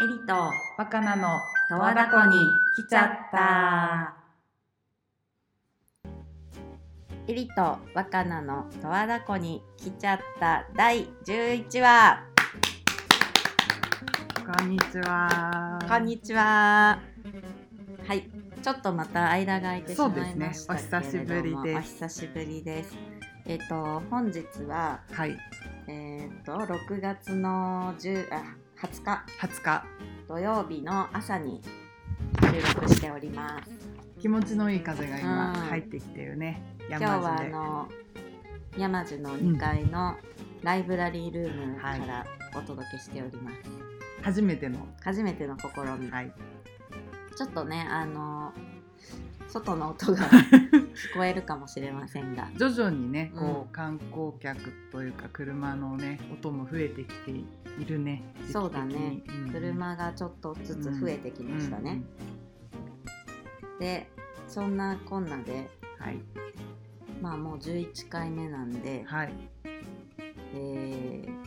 エリとバカなの十和田湖に来ちゃった。エリと若菜の十和田湖に来ちゃった。第11話。こんにちは。こんにちは。はい。ちょっとまた間が空いてしまいましたけれども、ね。お久しぶりです。お久しぶりです。えっ、と本日ははい。えっ、と6月の10あ20日。20日。土曜日の朝に収録しております。気持ちのいい風が今うん。入ってきてるね。今日はあの山樹の2階のライブラリールームからお届けしております、初めての。初めての試み、はい。ちょっとねあの外の音が 聞こえるかもしれませんが。徐々にねこうう観光客というか車のね音も増えてきているねそうだね。うん。車がちょっとずつ増えてきましたね、でそんなこんなでうんうんはい。まあもう11回目なんで、はい。えー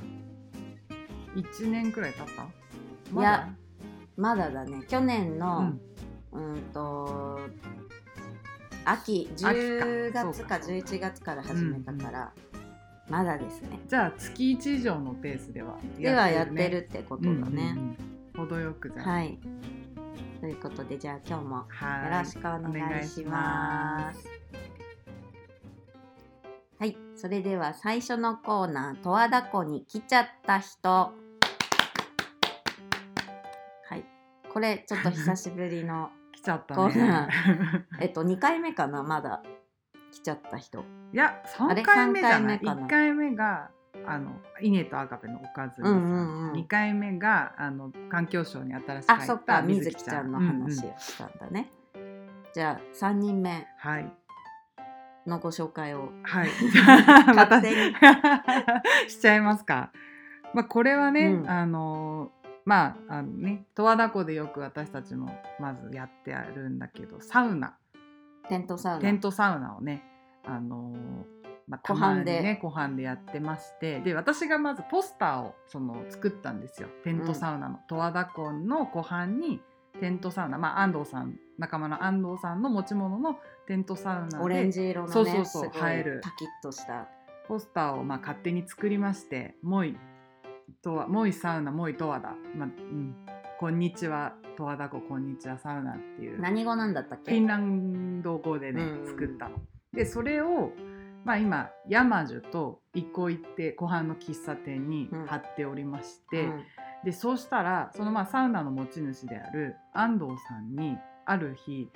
1年くらい経った？いやまだ？だね。去年まだの、うんと秋10月かそう11月から始めたから、まだですね。じゃあ月1以上のペースではではやってねるってことだね、うんうんうん。程よくじゃあ。はい。ということでじゃあ今日もはい。よろしくお願いします。はい。それでは最初のコーナー「十和田湖に来ちゃった人」はい。これちょっと久しぶりの 来ちゃったコーナね えっと2回目かなまだ来ちゃった人。いやあれ3回目じゃない？三回目かな？1回目があの稲とアガペのおかずうんうんうん。2回目があの環境省に新しく入った水木ちゃん。のうんうん話をしたんだね、じゃあ3人目。はい。のご紹介を。はい。勝手に。しちゃいますか。まあこれはね、うん。あのまああのね十和田湖でよく私たちもまずやってあるんだけどサウナ。テントサウナ。テントサウナをねあのまあ、た湖までね湖畔でやってまして。で私がまずポスターをその作ったんですよ。テントサウナの。十和田湖の湖畔にテントサウナ。まあ安藤さん仲間の安藤さんの持ち物のテントサウナで。オレンジ色のねそうそうそう映える。パキッとした。ポスターをまあ勝手に作りまして「もいとわもいサウナもい十和田」まあうん「こんにちは十和田湖こんにちはサウナ」っていう。何語なんだったっけ？フィンランド語でね、うん。作ったの。でそれを、まあ、今山樹と一個行って湖畔の喫茶店に貼っておりまして、うん。でそうしたらそのまあサウナの持ち主である安藤さんにある日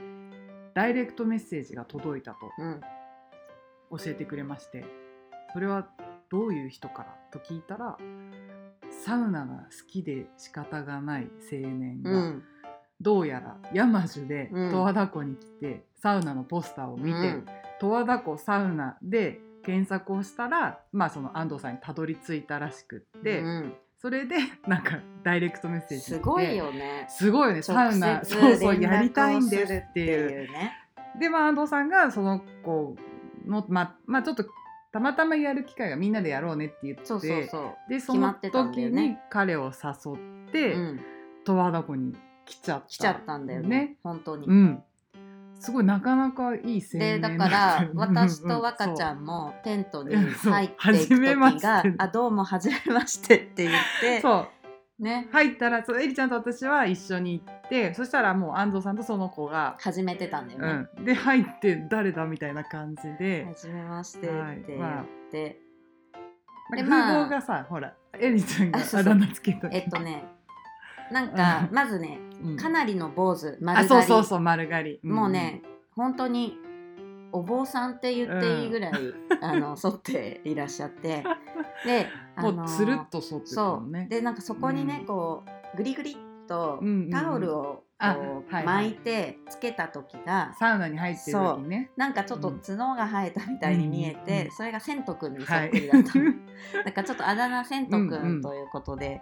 ダイレクトメッセージが届いたとうん。教えてくれましてそれはどういう人から？と聞いたらサウナが好きで仕方がない青年が、うん。どうやら山樹でうん。十和田湖に来て、サウナのポスターを見て、うん十和田湖サウナで検索をしたら、まあ、その安藤さんにたどり着いたらしくって、うんそれでなんかダイレクトメッセージすごいよね。すごいよねサウナそうそうやりたいんですっていう。でまあ安藤さんがその子のまあまあちょっとたまたまやる機会がみんなでやろうねって言ってそうそうそう。でその時に彼を誘って、うん。十和田湖に来ちゃった来ちゃったんだよねね。本当に、うんすごいなかなかいい青で年だから私と若ちゃんんもテントに入っていく時が「あどうもはじめまして」って言って そう。ね。入ったらそうエリちゃんと私は一緒に行ってそしたらもう安藤さんとその子が、始めてたんだよね。うん、で入って誰だみたいな感じで「は、じめまして」って言って、でなんまあ。か風貌がさ、ほらエリちゃんがあそうそう。あだ名つけたえっとね。なんかまずねうんかなりの坊主丸あ刈り。そうそうそう丸刈り、ん。もうね本当にお坊さんって言っていいぐらい、あの剃っていらっしゃって。でもうつるっと剃ってたそう。のねでなんかそこにね、うん。こうグリグリっとうんうんうん。タオルをあこうはいはい。巻いてつけた時が、サウナに入ってる時ね。なんかちょっと角が生えたみたいに見えて、うんうんうん。それが千とくんにそはいっくりだったの、なんかちょっとあだ名千とくうんうんん。ということで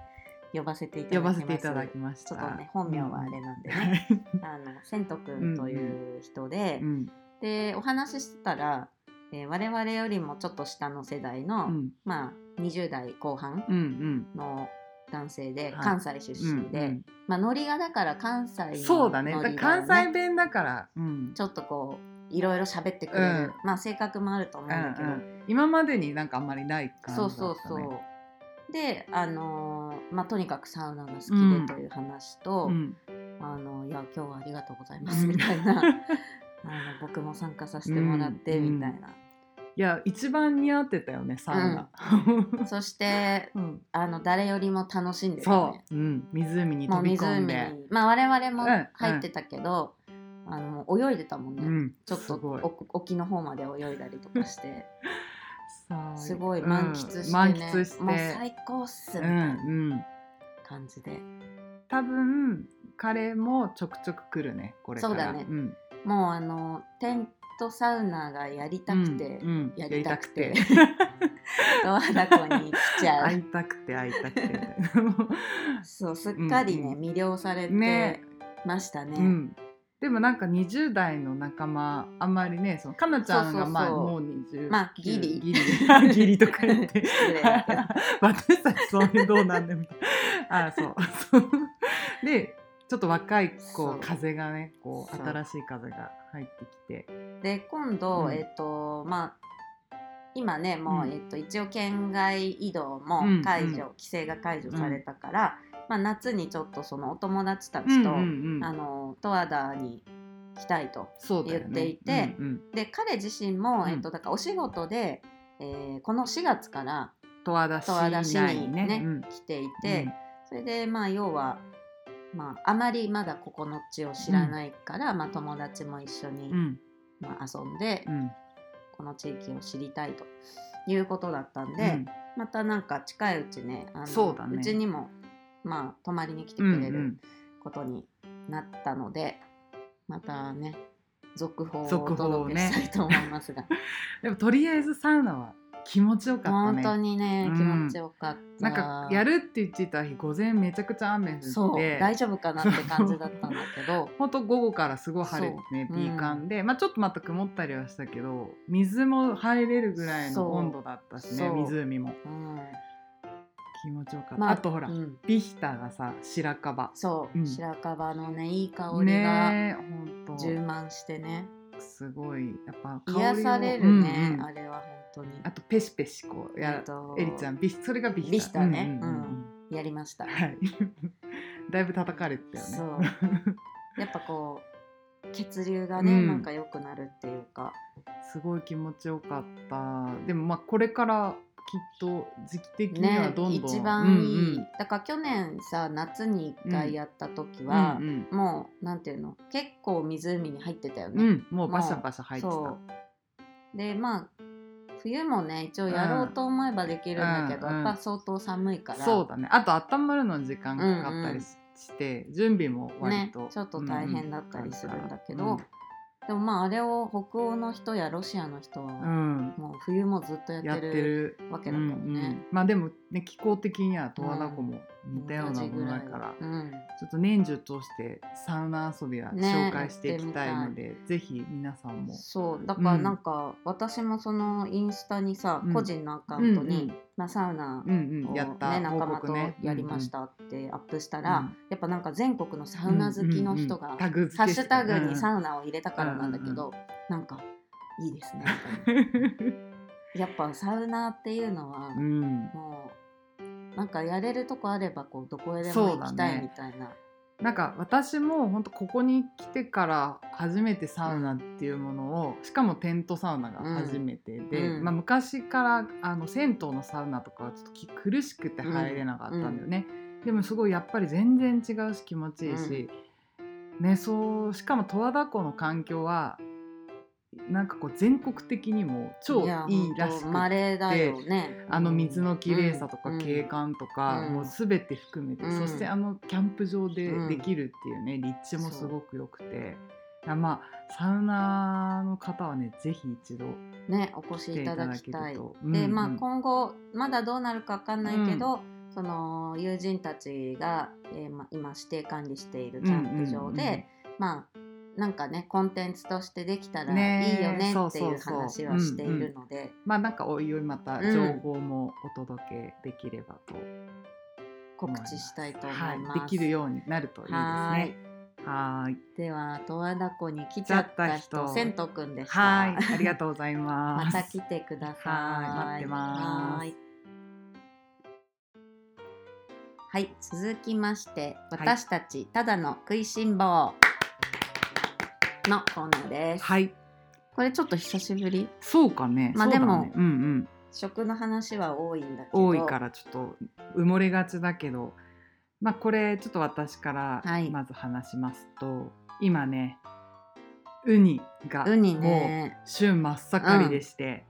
呼ばせていただ呼ばきますせていただきました。ちょっとね本名はあれなんでね、はい。あの千とくんという人で、うんでお話ししてたら、えー我々よりもちょっと下の世代の、うん。まあ20代後半うんうん。の男性で、はい。関西出身で、うんまあノリがだから関西のうんそうだね関西弁だから、うん。ちょっとこういろいろ喋ってくれる、うん。まあ性格もあると思うんだけど、うんうん。今までになんかあんまりない感じだそうった、ね、そうそうであのーまあとにかくサウナが好きうんでという話と、うん。あのいや今日はありがとうございます みたいな、あの僕も参加させてもらってうん。みたいな、いや一番似合ってたよねサウナ、そして うん。あの誰よりも楽しんでたそねう、うん、湖に飛び込んで。まあ我々もうん。入ってたけど、あのもう泳いでたもんね、うん、ちょっと沖の方まで泳いだりとかして すごい満喫してね、うん満喫して。もう最高っすみうたいなん感じで、多分彼もちょくちょく来るねこれから。そうだね。ん、もうあのテントサウナがやりたくて、うんうんやりたくて。やりたく十和田湖に来ちゃう。会いたくて会いたくて。そうすっかりね、うん。魅了されてね。ましたね。うんでもなんか20代の仲間あんまりねそのかなちゃんがまあもう20まあギリ。ギリギリとか言って。私たちそういうどうなんだみたいな。あそう。そう。でちょっと若いこう。風がねこう新しい風が入ってきて。で今度、うん。えっ、とまあ今ねもう、うん。えっと一応県外移動もうん解除、うん規制が解除されたから、まあ、夏にちょっとそのお友達たちと、うんうんうん。あの十和田に来たいと言っていてうんうん。で彼自身も、うん。えっとだからお仕事で、えーこの4月から十和田市にね。にねうん。来ていて、それでまあ要は、まあ、あまりまだここの地を知らないから、まあ、友達も一緒に、うん。まあ、遊んで、うん。この地域を知りたいということだったんうん。で、またなんか近いうちねあのそうだね。ちにもまあ泊まりに来てうんくれるうんことになったので、またね続報をお届けねしたいと思いますが、でもとりあえずサウナは気持ちよかった本当ねにね、うん。気持ちよかった。なんかやるって言ってた日午前めちゃくちゃ雨降って。そう大丈夫かなって感じだったんだけど。ほんと午後からすごい晴れてねピーカンで、まあちょっとまた曇ったりはしたけど水も入れるぐらいの温度だったしね湖も。うん気持ちよかった、まあ、とほら、うん。ビヒタがさ白樺。そう、うん。白樺のねいい香りが充満してね。とすごいやっぱ癒されるね、うんうん。あれは本当に。あとペシペシこうやえっとエリちゃん。ビヒそれがビヒタ。ビヒタね。うんうん。うん。やりました、はい。だいぶ叩かれてたよね。そう。やっぱこう血流がね、うん。なんか良くなるっていうか。すごい気持ちよかった。でもまあこれからきっと時期的にはねどんどん、一番いい、うんうん。だから去年さ夏に1回やった時は、うんもうなんていうの？結構湖に入ってたよね、うんうん、もうバシャバシャ入ってた。でまあ冬もね一応やろうと思えばできるんだけど、うんうん。やっぱ相当寒いから。そうだね。あと温まるのに時間かかったりし,、て準備も割ねと、ちょっと大変だったりするんだけど、うんでもまああれを北欧の人やロシアの人は、うん。もう冬もずっとややってる。わけだからね、うんうん。まあでもね気候的には十和田湖も似たようなものだから、うん、ちょっと年中通してサウナ遊びはね紹介していきたいので、ぜひ皆さんも。そう。だからなんか、私もそのインスタにさ、うん。個人のアカウントに、まあ、サウナうんを、うん。やった、ね、仲間とやりましたってアップしたら、うん。やっぱなんか全国のサウナ好きの人が、ハッシュタグうん。にサウナを入れたからなんだけど、なんかいいですね やっぱサウナっていうのは、うん。もうなんかやれるとこあればこうどこへでも行きたいみたいな。なんか私も本当ここに来てから初めてサウナっていうものをしかもテントサウナが初めてで、うん。まあ、昔からあの銭湯のサウナとかはちょっとき苦しくて入れなかったんだよね、でもすごいやっぱり全然違うし気持ちいいし、ねそうしかも十和田湖の環境はなんかこう全国的にも超やいいらしくほんと稀だよね。あの水の綺麗さとかうん景観とか、うん。もう全て含めて、うん。そしてあのキャンプ場でうん。できるっていうね、立地もすごく良くて。あまあサウナの方はねぜひ一度ねお越しいただきたい。うんうん。まあ今後まだどうなるかわかんないけど、その友人たちが、えーま、今指定管理しているキャンプ場で、うんうんうん。まあなんかねコンテンツとしてできたらねいいよねっていう話はしているので、まあなんかおいおいまたうん情報もお届けできればと、告知したいと思いはい、ます。できるようになるといいですはーい。ね。はーい。では十和田湖に来ちゃった人来ちゃった人。千とくんでした。はい、ありがとうございま。ますた来てください。はい。待ってます。はい。はい、続きまして、私たちただの食いしん坊のコーナーです。はい、これちょっと久しぶり？そうかね。まあでもうんうん、食の話は多いんだけど。多いからちょっと埋もれがちだけど、まあこれちょっと私からはいまず話しますと、今ね、ウニがウニもうね、旬真っ盛りでして、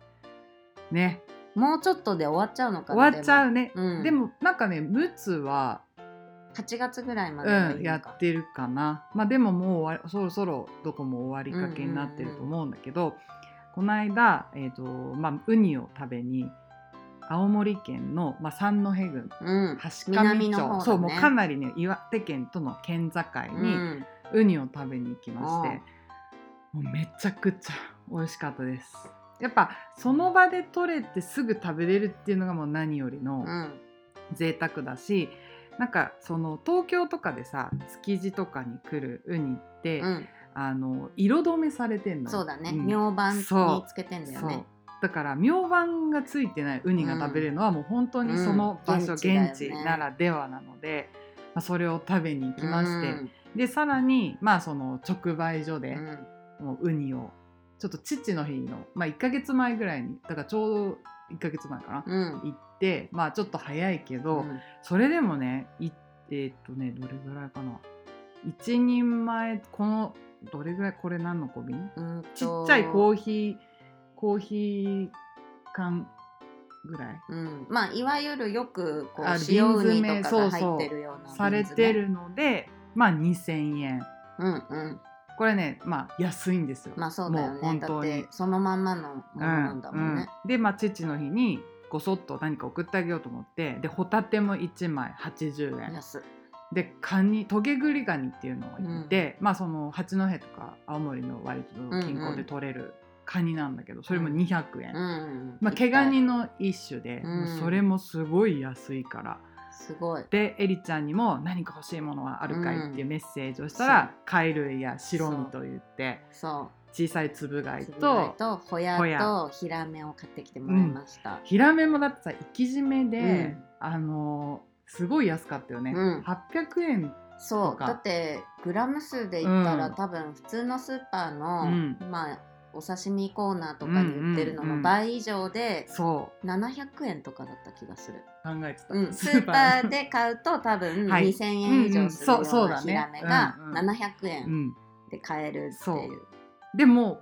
ね、もうちょっとで終わっちゃうのかな。終わっちゃうね。でも。うん、でもなんかね、陸奥は8月ぐらいまでうん、やってるかな。まあでももうそろそろどこも終わりかけになってると思うんだけど、この間、えーとまあ、ウニを食べに青森県の、まあ、三戸郡うん、橋南上町、ね。そうもうかなりね岩手県との県境うにん、ウニを食べに行きまして、もうめちゃくちゃ美味しかったです。やっぱその場で取れてすぐ食べれるっていうのがもう何よりのうん、贅沢だしなんかその東京とかでさ築地とかに来るウニって、うん、あの色止めされてんのよ。そうだね、ん。明板そうにつけてんだよね。だから明板がついてないウニが食べれるのはもう本当にその場所、うん現地ねならではなので、まあ、それを食べに行きまして、うん。でさらにまあその直売所でうん。もうウニをちょっと父の日の、まあ、1ヶ月前ぐらいにだからちょうど1ヶ月前かな、うん。行ってまあちょっと早いけど、うん。それでもねいえーっとねどれぐらいかな。1人前このどれぐらいこれ何の小瓶うんちっとちゃいコーヒーコーヒー缶ぐらい。うん、まあいわゆるよくこうあ塩ウニ瓶詰めとかがそうそう入ってるようなされてるのでまあ2000円。うんうん。これねまあ安いんですよ。まあそうだよね。本当に。てそのまんまのものなんだもんね、うん。でまあ父の日にごそっと何か送ってあげようと思ってでホタテも1枚80円。でカニトゲグリガニっていうのがいて、まあその八戸とか青森の割と近郊で取れるカニなんだけど、それも200円、うんうんまあ毛ガニの一種で、うん。それもすごい安いから。すごい。でエリちゃんにも「何か欲しいものはあるかい?」っていうメッセージをしたら、貝類や白身と言って。そ小さいつぶう貝ととホヤとヒラメを買ってきてもらいました、ヒラメもだってさ生き締めで、うん。あのすごい安かったよね、うん。800円そう。だってグラム数で言ったら、うん。多分普通のスーパーの、うん。まあお刺身コーナーとかに売ってるのうんうんうんの倍以上でそ700円とかだった気がする、う考えてた、うん、スーパーで買うと多分 はい。2000円以上するようなヒラメがうんうん700う円ん、で買えるってそいう。う。でも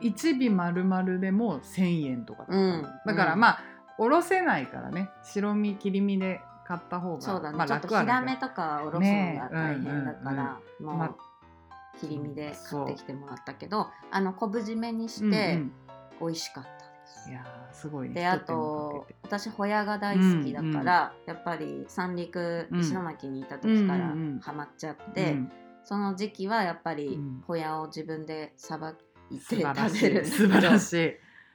1尾丸々でも1000円とかだうん。だからうん。まあおろせないからね。白身切り身で買った方がそうだね、まあ、ちょっと楽はラメとかおろすのが大変だから、まもあう切り身で買ってきてもらったけどあの昆布締めにしうんてうん。美味しかったです。いやーすごいね。であと私ホヤが大好きだから、うんやっぱり三陸うん。石巻にいた時からうんうんうん。ハマっちゃって、うんその時期はやっぱりうん。ホヤを自分でさばいて食べるんだけい素晴らしい。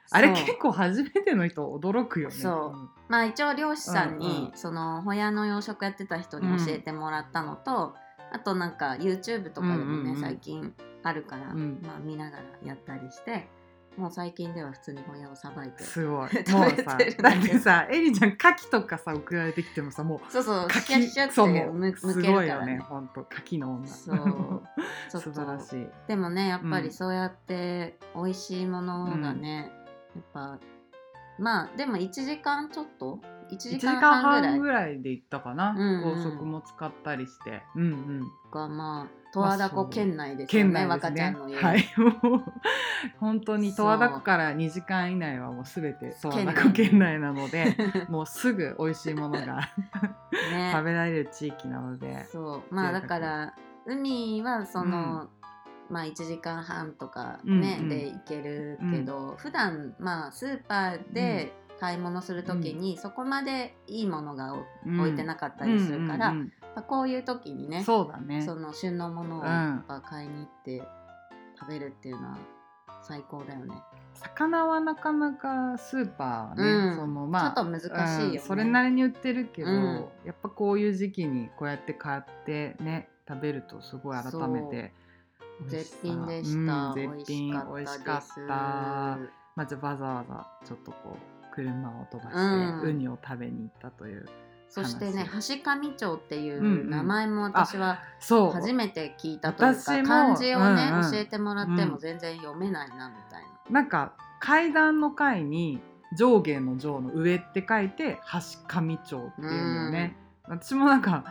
あれ結構初めての人驚くよね。そう。まあ一応漁師さんに、うんうん。そのホヤの養殖やってた人に教えてもらったのと、あとなんか YouTube とかでもね、うんうんうん。最近あるから、うん。まあ見ながらやったりしてもう最近では普通にホヤをさばいてすごい。もうさるだってさエリちゃん牡蠣とかさ送られてきてもさもうそうそう牡シャッシャッそうもうってむすごいよねね本当牡蠣の女。そう 素晴らとしい。でもねやっぱうん。りそうやって美味しいものがね、やっぱまあでも1時間ちょっと？1 1時時間間半ぐらい？半ぐらいで行ったかな、高速も使ったりして。うんうん。がまあ十和田湖県内ですよ県ね、内ですね。若ちゃんの言う、はい。本当に十和田湖から2時間以内はもうすべて十和田湖県内なのでもうすぐ美味しいものが ね。食べられる地域なのでそう。まあだから海はその、まあ1時間半とかね、うんうんで行けるけど、普段まあスーパーで買い物する時に、そこまでいいものが置いてなかったりするから、うんうんうん。まあこういう時にねそうだね。その旬のものをうん。やっぱ買いに行って食べるっていうのは最高だよね。魚はなかなかスーパーね、うん。そのまあちょっと難しいよね。うんそれなりに売ってるけど、うん。やっぱこういう時期にこうやって買ってね食べるとすごい改めて絶品でした、うん絶品美美味味しかったまずわざわざちょっとこう車を飛ばして、うん。ウニを食べに行ったというそしてね話。橋上町っていうんうんう名前も私は初めて聞いたというか、私も漢字をね、うんうん。教えてもらってうん。も全然読めないなみたいな、なんか階段の階に上下の上の上って書いて橋上町っていうのよね、私もなんか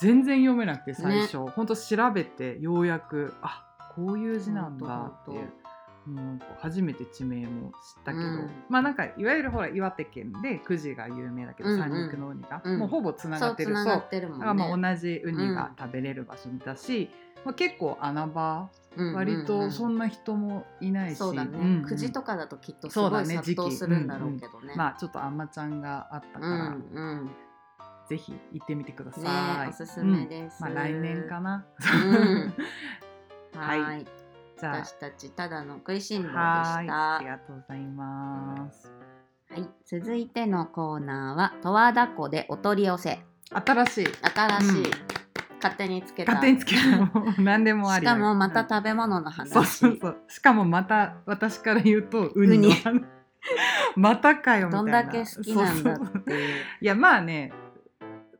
全然読めなくて最初、ほんと調べてようやくあこういう字なんだっていう。もう初めて地名も知ったけど、うん。まあなんかいわゆるほら岩手県で久慈が有名だけど、うんうん。三陸のウニが、うん。もうほぼつながってる。そうね。だからまあ同じウニが食べれる場所だし、まあ、結構穴場割とそなんな人もいないし、そうだね、んうん。9時とかだときっとすそうだねごい殺到するんだろうけどね、まあちょっとあんまちゃんがあったかうら、んうん。ぜひ行ってみてください、ねおすすめです。うん。まあ来年かな、うん。はい私たちただの食いしん坊でした。はい。ありがとうございます。はい、続いてのコーナーは十和田湖でお取り寄せ。新しい。新しい、うん。勝手につけた。勝手につけた何でもありしかもまたうん食べ物の話、そうそうそう。しかもまた私から言うとウニの話。またかよみたいな。どんだけ好きなんだっていう。いやまあね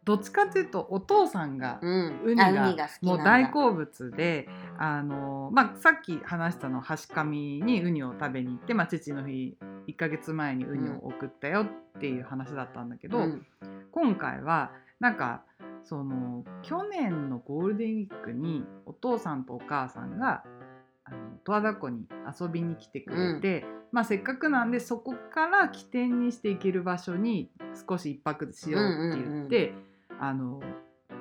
どっちかっていうとお父さんがうん。ウニあがもう大好物であの、まあ、さっき話したの橋上にウニを食べに行って、まあ、父の日1ヶ月前にウニを送ったよっていう話だったんだけど、うん。今回はなんかその去年のゴールデンウィークにお父さんとお母さんがあの十和田湖に遊びに来てくれて、まあ、せっかくなんでそこから起点にして行ける場所に少し一泊しようって言って、あの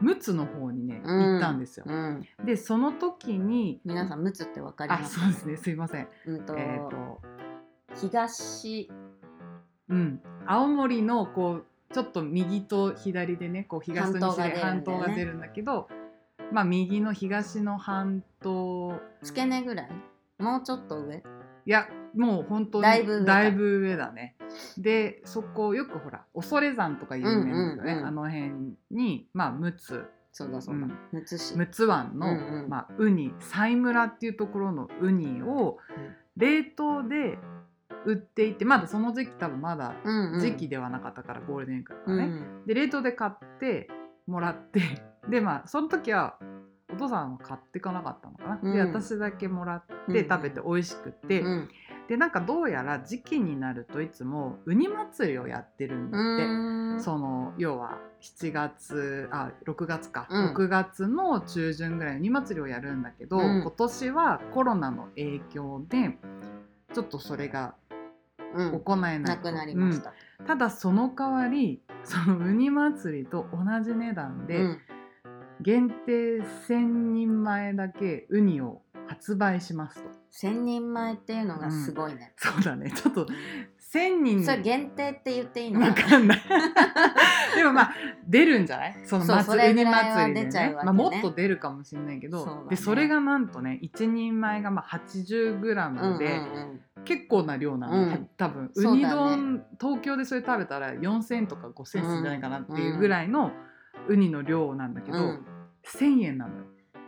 陸奥の方にねうん。行ったんですよ。うん。でその時に皆さん陸奥ってわかりあます？そうですね。すいません。うんと、えっ、と東うん、青森のこうちょっと右と左でねこう東と西で半半島が出るんだけどまあ右の東の半島。付け根ぐらい？もうちょっと上？いやもう本当にだいぶ上かだいぶ上だね。でそこよくほら恐山とか有名なんだよね、うんうんうん。あの辺にまあ陸奥。そうだそうだ、うん。むつ市。陸奥湾の、うんうん。まあ、ウニ。西村っていうところのウニを冷凍で売っていてまだその時期多分まだうんうん。時期ではなかったから、ゴールデンウィークだかうんで冷凍で買ってもらって でまあその時はお父さんは買っていかなかったのかな、でうん。私だけもらっうんて食べて美味しくて、うんでなんかどうやら時期になるといつもウニ祭りをやってるんだって。うん。その要は7月あ6月か、うん。6月の中旬ぐらいにウニ祭りをやるんだけど、うん。今年はコロナの影響でちょっとそれがうん。行えない。と、なくなりました、うん。ただその代わりそのウニ祭りと同じ値段で、うん。限定1000人前だけウニを発売しますと。千人前っていうのがすごいね、そうだね。ちょっと1000人。それ限定って言っていいの？わかんない。でもまあ出るんじゃない？そのそう祭ウニそれぐらいは祭りでね出ちゃうわけね。まあ、もっと出るかもしれないけどそうだね。でそれがなんとね1人前がまあ 80g で、うんうん結構な量なの、うん。多分そうだね。ウニ丼、東京でそれ食べたら4000とか5000するんじゃないかなっていうぐらいのウニの量なんだけど、うん。うん1000円なのよ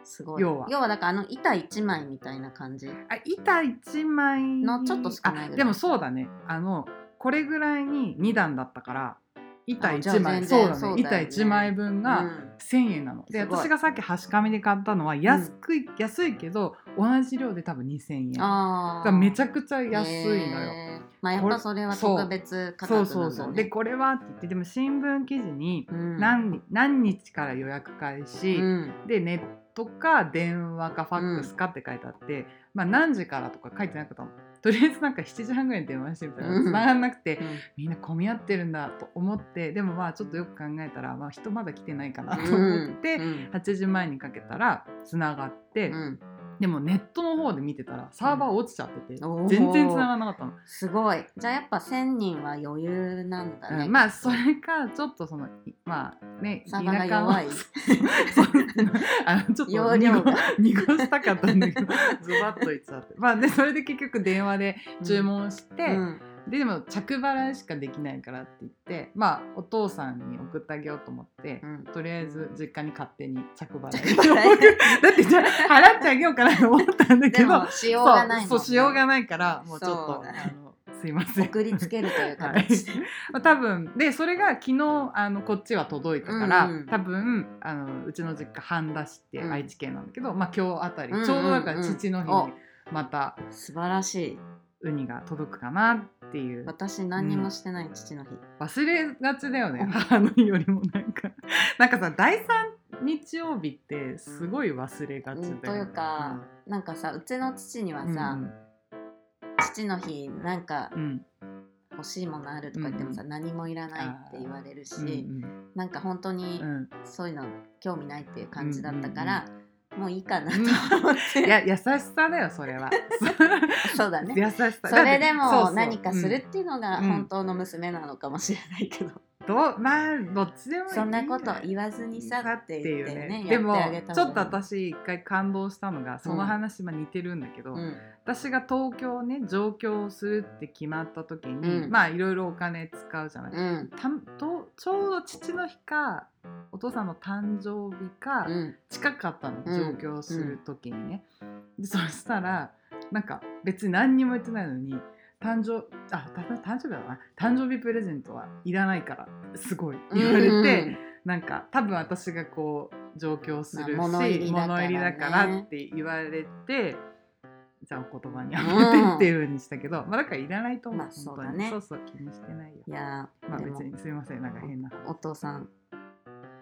すごい。要は。だからあの板一枚みたいな感じ？あ板1枚のちょっと少ないぐらい。あでもそうだね。あのこれぐらいに2段だったから板あじゃあ1枚。全そうだね。ね。板1枚分がうん。1000円なの、ですごい。私がさっき端紙で買ったのは安くい、安いけど同じ量で多分2000円。めちゃゃくちゃ安いのよ、まあやっぱそれは特別価格ね、そうそうそう。でこれはって言ってでも新聞記事にうん。何,、何日から予約開始、うん。でネットか電話かファックスかって書いてあって、まあ何時からとか書いてなかったのとりあえずなんか7時半ぐらいに電話してみたらうん。繋がんなくて、うん。みんな混み合ってるんだと思ってでもまあちょっとよく考えたら、まあ、人まだ来てないかなと思って、うん。8時前にかけたら繋がって、うんでもネットの方で見てたらサーバー落ちちゃってて、おー。全然繋がらなかったの。すごい。じゃあやっぱ1000人は余裕なんだね、うん。まあそれかちょっとそのいまあね田舎いあの ちょっと濁濁したかったんだけどズバッと言っちゃって。まあでそれで結局電話で注文して、うんででも着払いしかできないからって言ってまあお父さんに送ってあげようと思って、うん。とりあえず実家に勝手に着払い。だってじゃあ払ってあげようかなと思ったんだけでど もしようがないそうしようがないからもうちょっとあのすいません。送りつけるという形で、まあ多分でそれが昨日あのこっちは届いたから、うんうん多分あのうちの実家半田市ってうん。愛知県なんだけど、まあ今日あたり、うんうんうんちょうどだから父の日お。にまた素晴らしいウニが届くかなっていう。私何にもしてない父の日、忘れがちだよね。うん。母の日よりもなんか。なんかさ第三日曜日ってすごい忘れがちだよね。うんというかなんかさうちの父にはうんさ、父の日なんかうん。うん欲しいものあるとか言ってもさ、う何もいらないって言われるし、うんなんか本当にうん。うんそういうの興味ないっていう感じだったかうんら、もういいかなと思って、いや優しさだよそれは。そうだね。優しさ。それでも何かするうんっていうのがうん。本当の娘なのかもしれないけど、どうまあどっちでもいいそんなことわ言わずにさって言ってねでもちょっと私一回感動したのがその話まあ似てるんだけど、うん。私が東京ね上京するって決まった時に、うん。まあいろいろお金使うじゃない、うん。たとちょうど父の日かお父さんの誕生日かうん。近かったの、うん。上京する時にね、でそしたらなんか別に何にも言ってないのに誕生あた誕生日だな。誕生日プレゼントはいらないからすごい。言われて、なんか多分私がこう上京するし、まあ物入りだからね。物入りだからって言われてじゃあお言葉に合わせてっていうふうにしたけど、まあだからいらないと思う、まあそうだね。そうそう気にしてないよ。いやまあ別にすいません。なんか変な。お父さん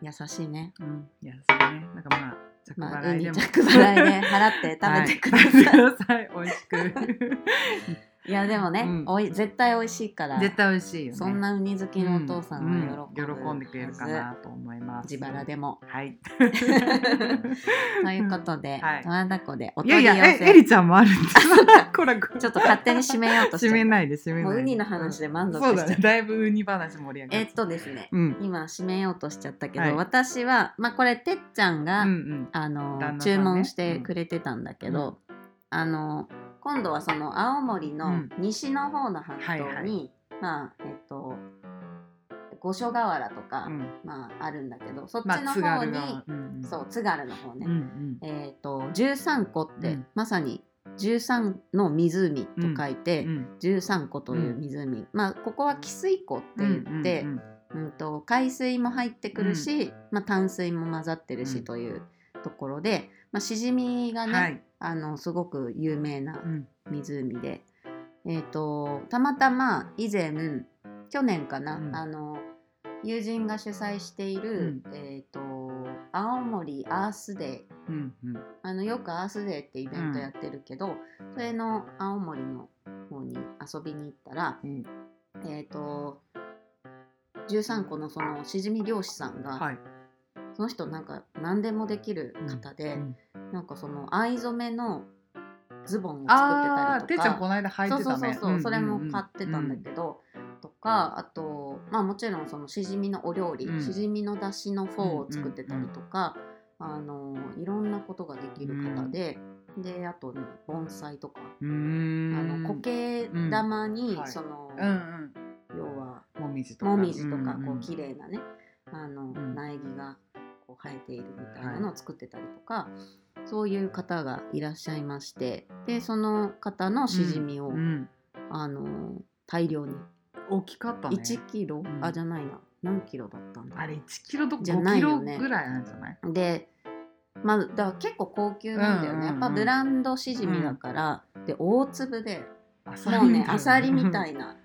優しいね。うん。いやそうね。なんかまあ着まあ払いでも、ウニ着払いで払って食べてください、はい、食べてください美味しく いやでもね、うん。おい絶対美味しいから絶対美味しいよね。そんなウニ好きのお父さんは喜ぶ、うんうん喜んでくれるかなと思います。自腹でも。はい。ということで、はい。十和田湖でおいやい取り寄せ。やえエリちゃんもあるんです。こらこらちょっと勝手に締めようとして締めないで締めないで。もうウニの話で満足そうだしちゃうね。だいぶウニ話盛り上がえっっとですね、うん。今締めようとしちゃったけど、はい。私はまあこれてっちゃんが、うんうん。あの、旦那さんね。注文してくれてたんだけど、あの今度はその青森のうん。西の方の半はい島に、はい。まあえっと五所川原とか、うん。まああるんだけどそっちの方に、軽がうんうん。そう津軽の方ね、うんうん。えっと十三湖って、うん。まさに十三の湖と書いて、うん。十三湖という湖、まあここは汽水湖って言って、うんうんうん。と海水も入ってくるし、まあ、淡水も混ざってるしうん。というところで、まあ、しじみがね、はいあのすごく有名なうん。湖で、えー、とたまたま以前去年かな、うん。あの友人が主催している、えー、と青森アースデー。うんうん。あのよくアースデーってイベントやってるけど、それの青森の方に遊びに行ったら、うん。えっ、と13個のそのしじみ漁師さんが、はいその人なんか何でもできる方で、うんなんかその藍染めのズボンを作ってたりとか。てっちゃんこの間履いてたね。そうそうそうそう、んそれも買ってたんだけど、とかあとまあもちろんそのしじみのお料理、うん。しじみのだしのフォーを作ってたりとか、あのいろんなことができる方で、であとね盆栽とか、あの苔玉に、その、要はもみじとか。こう綺麗なね、あのん。苗木がこう生えているみたいなのを作ってたりとか、そういう方がいらっしゃいましてでその方のしじみを、うん。あの大量に大きかったね。1キロ、ん。あじゃないな。何キロだったんだあれ1キロとじゃ5キロないよね。ぐらいなんじゃない？でまあだから結構高級なんだよね、うんうんうん。やっぱブランドしじみだから、で大粒でアもうねアサリみたいいな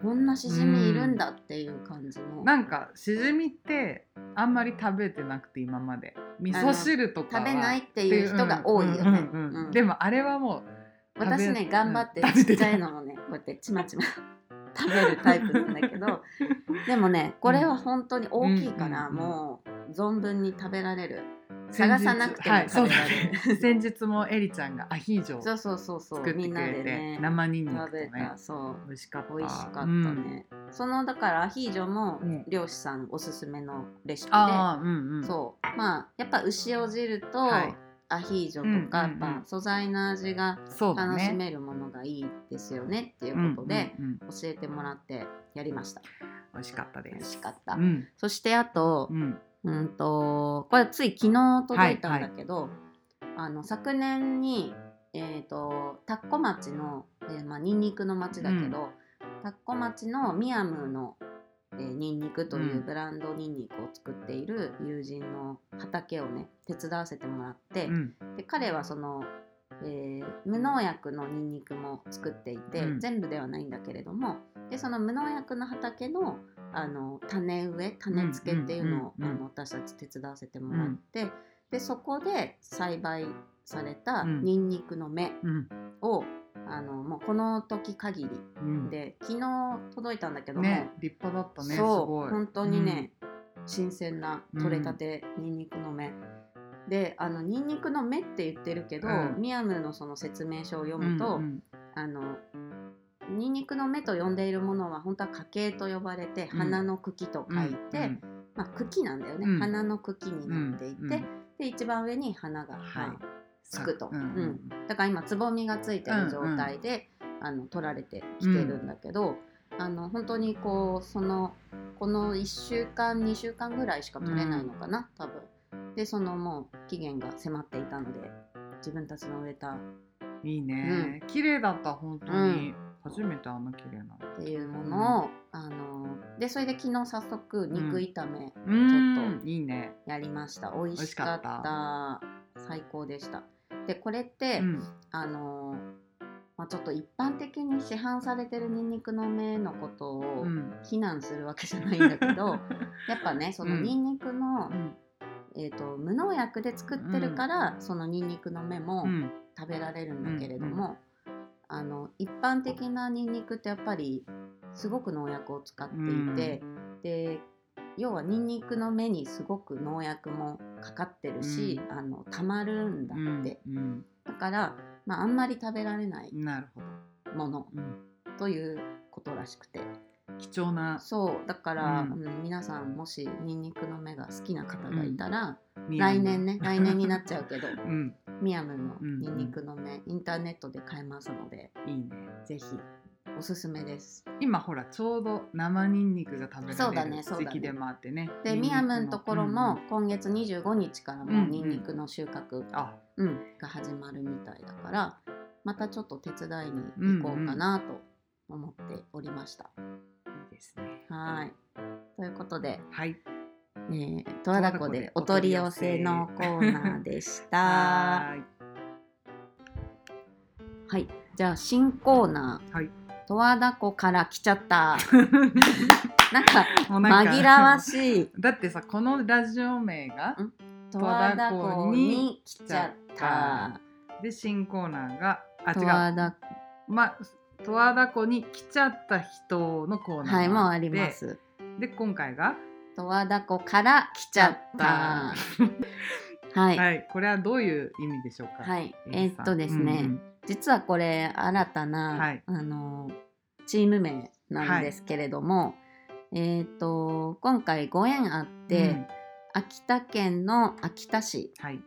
こんなしじみいるんだっていう感じの、なんかしじみってあんまり食べてなくて今まで。味噌汁とかは食べないっていう人が多いよね。でもあれはもう私ね頑張ってうんちっちゃいのをねこうやってちまちま食べるタイプなんだけど でもねこれは本当に大きいからうん。もう存分に食べられる探さなくてもはい、そうだ。ね。先日もエリちゃんがアヒージョをそうそうそうそう作ってみんなくれて、でね。生ニンニク食べとねたそう。美味しかった。美味しかったうん。ね、そのだからアヒージョもうん。漁師さんおすすめのレシピで、うんうん。そう。まあやっぱ牛お汁とはい。アヒージョとか、うんうんうん。やっぱ素材の味が。楽しめるものがいいですよねっていうことで教えてもらってやりました。美味しかったです。美味しかった、うん。そしてあとうんうんとこれつい昨日届いたんだけど、あの昨年にえっ、と田子町の、えーまあニンニクの町だけど、田子町のミヤムの、えーニンニクというブランドニンニクを作っている友人の畑をね手伝わせてもらって、うん。で彼はその、えー無農薬のニンニクも作っていて、うん。全部ではないんだけれどもでその無農薬の畑のあの種植え種付けっていうのを、あの私たち手伝わせてもらって、でそこで栽培されたうん。ニンニクの芽うん。を、あのもうこの時限りうん。で昨日届いたんだけども、ね立派だったね。すそうごい。本当にね、新鮮なうん。取れたてニンニクの芽、であのニンニクの芽って言ってるけど、うん。ミヤムのその説明書を読うん、むと、うん。あのニンニクの芽と呼んでいるものは本当は花茎と呼ばれてうん。花の茎と書いて、うんまあ、茎なんだよね、うん。花の茎になっていて、うん。うん。で一番上に花が、はい。まあつくと、うんうん。だから今つぼみがついてる状態で、あの取られてきてるんだけど、あの本当にこうそのこの1週間2週間ぐらいしか取れないのかな、多分。でそのもう期限が迫っていたので自分たちの植えた。いいね。綺麗だった本当に。初めてあんな綺麗な。っていうものを、あのでそれで昨日早速肉炒めうんいいね。やりました、美味しかった最高でしたでこれって、あのまあ、ちょっと一般的に市販されてるニンニクの芽のことを非難するわけじゃないんだけど、やっぱねそのうんニンニクの、えー、と無農薬で作ってるから、そのニンニクの芽も食べられるんだけれども、あの一般的なニンニクってやっぱりすごく農薬を使っていて、で要はニンニクの芽にすごく農薬もかかってるし、あのたまるんだうんって、うんだから、まあ、あんまり食べられない。ものうんということらしくて。貴重なそうだから、うん。うん皆さんもしニンニクの芽が好きな方がいたら、来年ね来年になっちゃうけど。うんミヤムのうんニンニクの芽、インターネットで買えますのでいいね。ぜひおすすめです。今ほらちょうど生ニンニクが食べそうだられるねそうだね時期でもあってね。でミヤムのところも今月25日からもニンニクの収穫、あうんが始まるみたいだからまたちょっと手伝いに行こうかなと思っておりました。いいですね。はいということで、はい。えー、十和田湖でお取り寄せのコーナーでした。はーい。はい、じゃあ新コーナー。はい。「十和田湖から来ちゃった」なんか紛らわしい。だってさこのラジオ名が「十和田湖に来ちゃった」で新コーナーがあ十違う。和田まあ十和田湖に来ちゃった人のコーナーはいもあります。で今回が十和田湖から来ちゃった。はい、はい、はい。これはどういう意味でしょうか？えーっとですね、うん実はこれ新たな、はい。あのチーム名なんですけれども、えーっと今回ご縁あって、うん。秋田県の秋田市はい。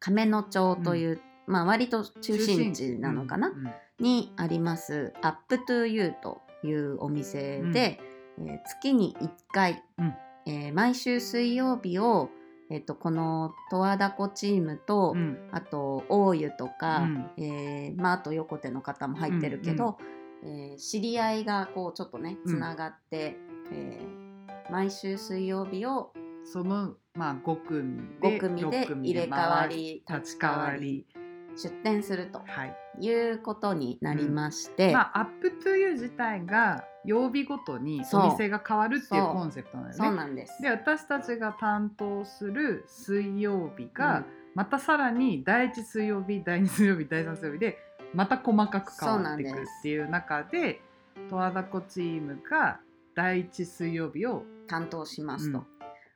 亀野町という、まあ割と中心地なのかな、うんうん。にありますアップトゥーユーというお店で、えー月に1回、うんえー毎週水曜日を、えー、とこの十和田湖チームと、うん。あと大湯とか、うん。えーまあ、あと横手の方も入ってるけど、えー知り合いがこうちょっとねうんつながって、えー毎週水曜日をそのまあ5組で5組で入れ替わり立ち替わり。出店するとはい。いうことになりまして、まあアップトゥユー自体が曜日ごとにお店が変わるっていうコンセプトなんだよね。そうなんです。で私たちが担当する水曜日が、またさらに第1水曜日第2水曜日第3水曜日でまた細かく変わっていくっていう中で十和田湖チームが第1水曜日を担当しますとうん。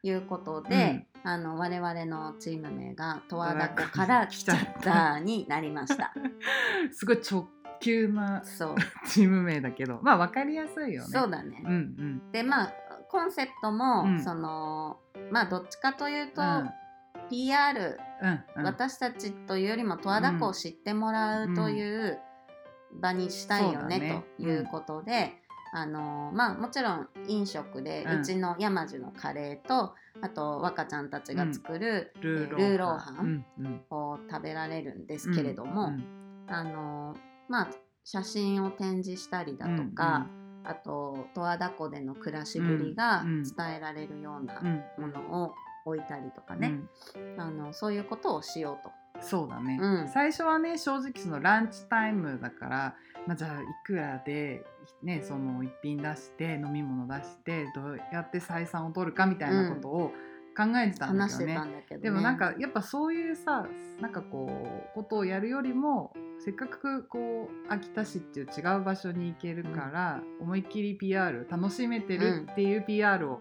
いうことで、あの我々のチーム名が十和田湖から来ちゃったになりました。すごい直球なそう。チーム名だけどまあ分かりやすいよね。そうだね。うんうん。でまあコンセプトも、うん。そのまあどっちかというと、うん。PR うんうん。私たちというよりも十和田湖を知ってもらうという場にしたいよね,、ね。ということで、あのまあもちろん飲食で、ううんちの山樹のカレーとあと若ちゃんたちが作る、ルーロルーローハン。うんうん。を食べられるんですけれども、うん。あのまあ写真を展示したりだとか、あと十和田湖での暮らしぶりがうんうん。伝えられるようなうんものを置いたりとかね、あのそういうことをしようと。そうだね、うん。最初はね正直そのランチタイムだから、まあ、じゃあいくらで、ね、その一品出して飲み物出してどうやって採算を取るかみたいなことを考えてたんだけどね。でもなんかやっぱそういうさなんかこうことをやるよりもせっかくこう秋田市っていう違う場所に行けるから、思いっきり PR 楽しめてるっていう PR を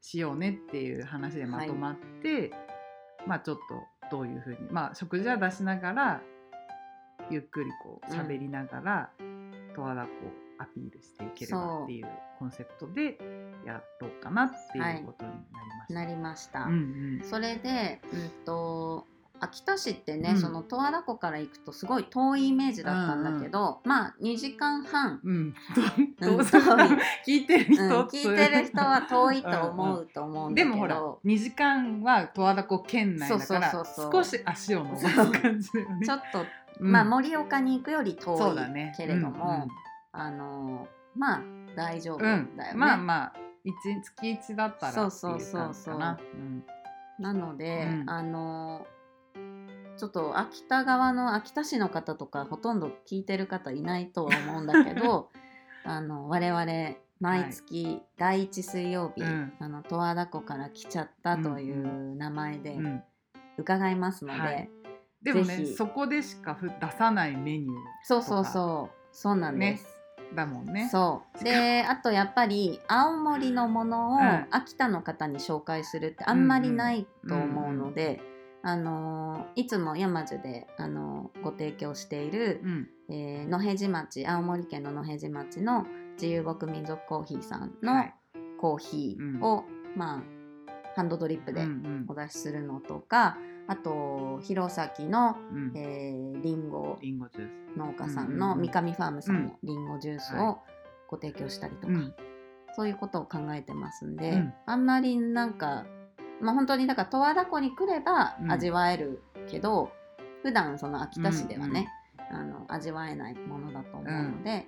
しようねっていう話でまとまって、まあちょっとどういうふうにまあ食事は出しながらゆっくりこう喋りながら十和田湖をアピールしていければっていうコンセプトでやろうかなっていうことになりました。なりました。うんうん。それで、うんと秋田市ってね、うん。その十和田湖から行くとすごい遠いイメージだったんだけど、まあ2時間半、うん、遠い。聞いてるうん人、聞いてる人は遠いと思うと思うんだけど、でもほら2時間は十和田湖県内だからそうそうそうそう。少し足を伸ばす感じだよね。ちょっと、うん。まあ盛岡に行くより遠いけれども、あのまあ大丈夫だうん。よね。うんまあまあ一月一だったらそうそうそうそう。うん。なので、うん。あのちょっと秋田側の秋田市の方とかほとんど聞いてる方いないとは思うんだけど あの我々毎月第1水曜日、うん。あの十和田湖から来ちゃったという名前でうん。伺いますので、はい。でもねそこでしかふ出さないメニュそうそうそう。そうなんです。ーだもんね。そう。であとやっぱり青森のものをうん。秋田の方に紹介するってあんまりないと思うので、あのーいつも山樹で、あのーご提供している、うん。えー野辺地町青森県の野辺地町の自由牧民族コーヒーさんはのい。コーヒーを、まあハンドドリップでうんうん。お出しするのとか、あと弘前の、うん。えー、リンゴ。リンゴジュース。農家さんうんうんうん。の三上ファームさんのリンゴジュースはをご提供したりとか、うん。そういうことを考えてますんで、うん。あんまりなんか、まあ、本当にだから十和田湖に来ればうん。味わえるけど、普段その秋田市ではね、あの味わえないものだと思うので、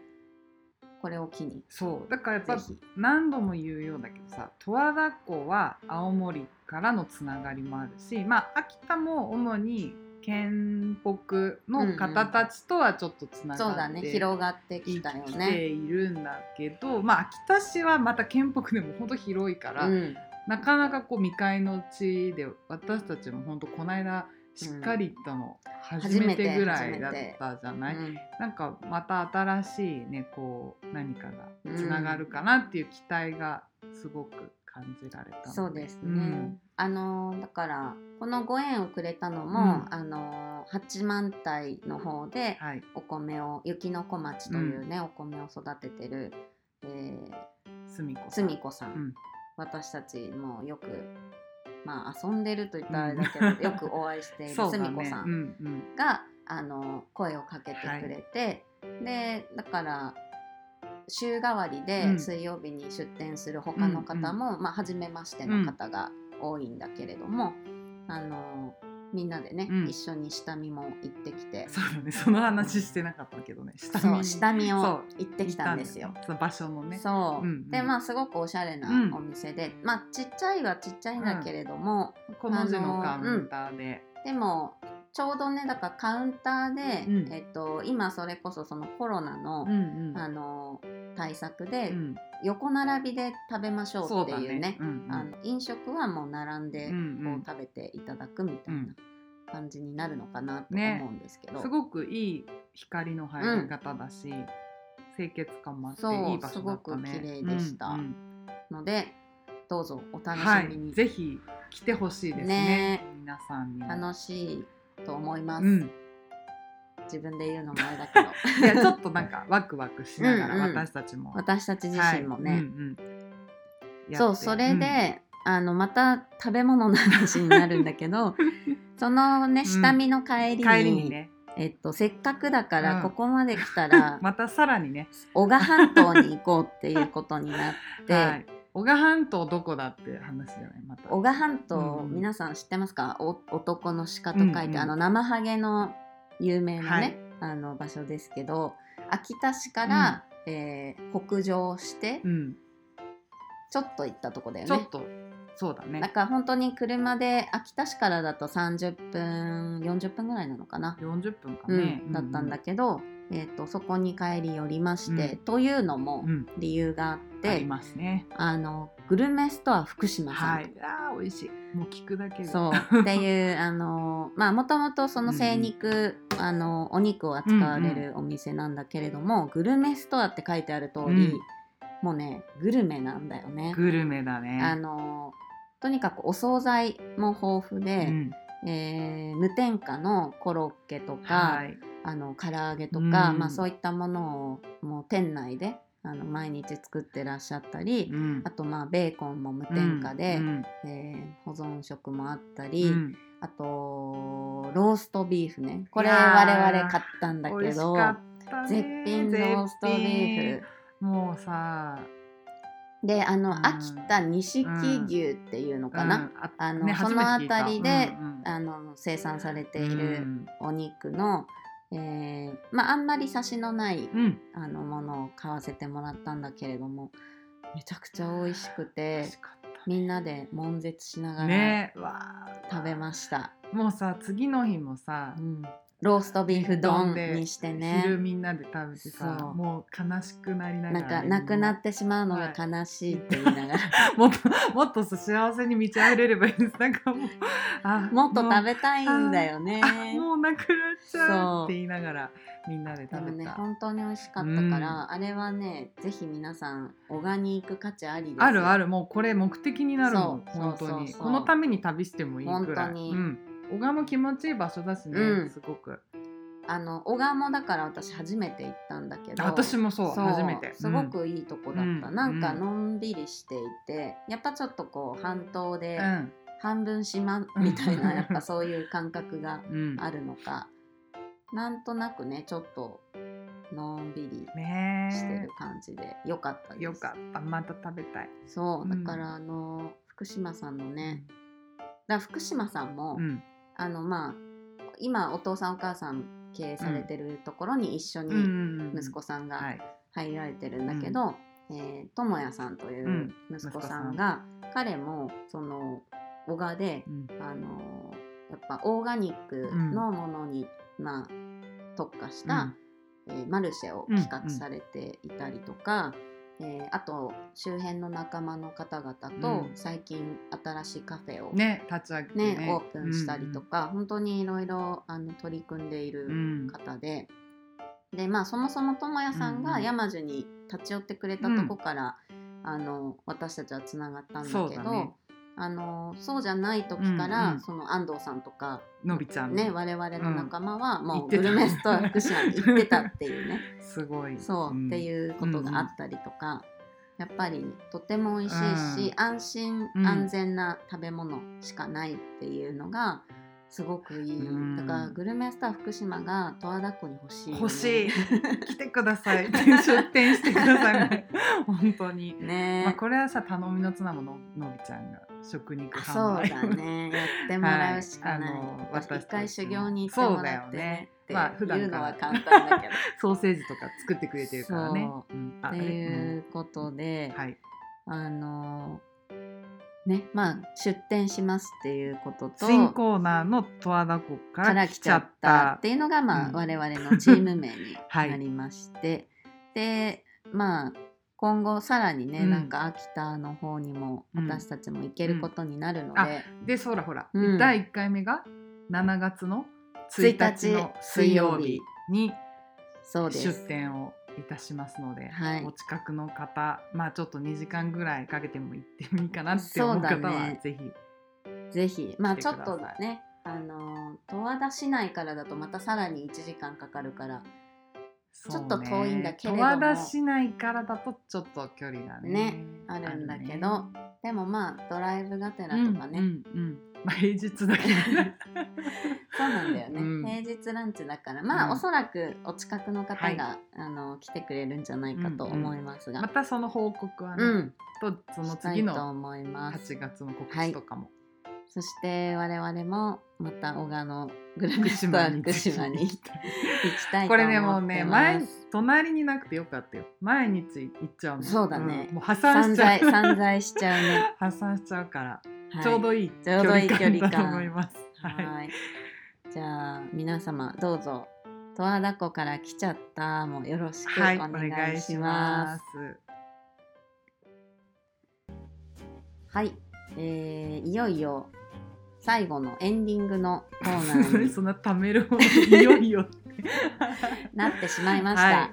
これを機に。そう。だからやっぱ何度も言うようだけどさ十和田湖は青森からのつながりもあるしまあ秋田も主に県北の方たちとはちょっとつながってね。広がってきたよ生きてね。いるんだけど、まあ、秋田市はまた県北でも本当広いから、うん。なかなかこう未開の地で私たちも本当この間しっかり行ったの初めてぐらいだったじゃない、うん。なんかまた新しいねこう何かがつながるかなっていう期待がすごく感じられたそうですね、うん。あのだからこのご縁をくれたのも、うん。あの八幡平の方ではい、お米を雪の小町というね、お米を育ててる、えすみこさん、うん。私たちもよくまあ遊んでると言ったらあれだけど、よくお会いしているすみこさうんん。が、あの声をかけてくれて、でだから週替わりうでん。水曜日に出店する他の方も、まあ初めましての方が多いんだけれども、あのみんなでね、うん。一緒に下見も行ってきて。うん、そうだね。その話してなかったけどね。下そう見。下見を行ってきたんですよ。その場所のね。そう、うんうん。でまあすごくおしゃれなうん。お店で、まあちっちゃいはちっちゃいんだけれども、この字のカウンターで、でもちょうどねだからカウンターで、うん。えっと、今それこそそのコロナの,、うんうん。あの対策で、うん。横並びで食べましょうっていうね。うんうん。あの飲食はもう並んでこうんうん。う食べていただくみたいなうん。感じになるのかなとね思うんですけど、すごくいい光の入り方だし、清潔感もあっていい場所だったね。すごく綺麗でした。うんうん。のでどうぞお楽しはみに、い、ぜひ来てほしいですね。ね。皆さんにも。楽しいと思います、うん自分で言うのもあれだけど。いやちょっとなんかワクワクしながらうんうん。私たちも、私たち自身もね、はい。うんうん。そうそれで、あのまた食べ物の話になるんだけど そのね下見の帰りに,、帰りにね。えっと、せっかくだかうん。らここまで来たら、またさらにね、男鹿半島に行こうっていうことになって、はい、男鹿半島どこだって話じゃない？また。男鹿半島、うん皆さん知ってますか？お男の鹿と書いて、うんうん。あの生ハゲの有名なね、はい。あの場所ですけど秋田市から、えー北上してうん、ちょっと行ったとこだよね。ちょっと。そうだね。だから本当に車で秋田市からだと30分40分ぐらいなのかな、40分かうね、ん、だったんだけど、えー、とそこに帰り寄りまして、うん。というのもうん、うん理由があっありて、ますね。あのグルメストア福島さん、はい。あー美味しい。もう聞くだけで。そう。っていうあの まあもともとその精肉、あのお肉を扱われるお店なんだけれども、グルメストアって書いてある通り、うん。もうねグルメなんだよね。グルメだね。あのとにかくお惣菜も豊富うで、ん。えー無添加のコロッケとか、はい。あの唐揚げとか、うん。まあ、そういったものをもう店内であの毎日作ってらっしゃったり、うん。あとまあベーコンも無添加で、うんえー保存食もあったうり、ん。あとローストビーフね。これ我々買ったんだ美けど絶品ローストビーフ。フもうさであの、うん。秋田錦牛っていうのかな、うん。あのねその辺りであの生産されていうるん。お肉の、えーまああんまりサシのないうん。あのものを買わせてもらったんだけれどもめちゃくちゃ美味しくてみんなで悶絶しながら食べました、もうさ次の日もさうんローストビーフ丼でにして昼ねみんなで食べてさもう悲しくなりながなんかなくなってしまうのが悲しいって言いながら、もっともっとさ幸せに満ち溢れればいいです。なんかもう あもっと食べべたいんだよね。あもうなくなっちゃそう。うって言いながらみんなででも食べた、ね本当に美味しかったから、あれはねぜひ皆さん小賀に行く価値ありですよ。あるあるもうこれ目的になるも本当に。このために旅してもいいくらい。本当に。うん、小川も気持ちいい場所だしね、うん。すごく。あの小川もだから私初めて行ったんだけど私もそう。初めて。すごくいいとこだった、うん。なんかうん。のんびりしていてやっぱちょっとこう半島でうん。半分島みたいな、やっぱそういう感覚がうん。あるのか。なんとなくねちょっとのんびりねえ。してる感じでよかったです。よかった。また食べたい。そう。うんだからあの福島さんのねだから福島さんも、うんあのまあ今お父さんお母さん経営されてるところに一緒うんに息子さんがはい。入られてるんだけど、えー智也さんといううん息子さんが、彼もその小川で、うん。あのやっぱオーガニックのものに、まあ、特化した、えーマルシェを企画されていたりとか、えーあと周辺の仲間の方々とうん。最近新しいカフェをうんね立ち上げてね。ねオープンしたりとか、本当にいろいろあの取り組んでいるうん。方で、でまあそもそも智也さんがうんうん。山樹に立ち寄ってくれたとこから、あの私たちはつながったんだけどあのそうじゃない時から、うんうん。その安藤さんとか、のびちゃん。ね、我々の仲間は、もう行ってた。グルメストア福島に行ってたっていうね。すごい。そう、ん。っていうことがあったりとか。やっぱりとても美味しいし、安心うん。安全な食べ物しかないっていうのがすごくいい、うん。だからグルメスター福島が十和田湖に欲しいよね、欲しい。来てください。出店してください。ね本当に、ね。まあ、これはさ頼みの綱もののびちゃんが食肉あ販そう売だね。やってもらうしかない、はい。あの一回修行に行ってもらってそうだよね。ってまあ普段いうのは簡単だけど。ソーセージとか作ってくれてるからね。そ。う。ん、あっていうことで、うん。はい。あのねまあ出店しますっていうことと新コーナーの十和田湖かからら来ちゃったた。っ。ていうのが、まあうん。我々のチーム名に はい。なりまして、でまあ今後さらにね、うん。なんか秋田の方にもうん。私たちも行けることになるので、あで、そうだほら、うん。第1回目が7月の1 1日。日の水曜日にそうです。出店をいたしますので、はい。お近くの方、まあちょっと2時間ぐらいかけても行ってもいいかなって思う方は、そうだね。ぜひ。ぜひ。まあちょっ来てください。とね。あの十和田市内からだとまたさらに1時間かかるからちょっと遠いんだけれども。十和田市内からだとちょっと距離がねねあるんだけど、でもまあドライブがてらとかね、うんうんうん。まあ、平日だけ そうなんだよね、うん。平日ランチだからまあ、うん。おそらくお近くの方が、はあの来てくれるんじゃないかと思いますが、またその報告はね、うん。とその次のいと思います。8月の告知とかも、そして我々もまた小川のグルメストア福島に 行きたいとこれねもうね前隣になくてよかったよ。毎日行っちゃう。のそうだね。んもう破産散しちゃう。財散財しちゃうね、破産しちゃうから、はい。ちょうどいいちょうどいい距離感。だと思いますはい。はい。じゃあ皆様どうぞ。十和田湖から来ちゃったもよろしくお願いしま。ますす。はい、えーいよいよ最後のエンディングのコーナーにそんな貯めるほどいよいよ。なってしまいました。はい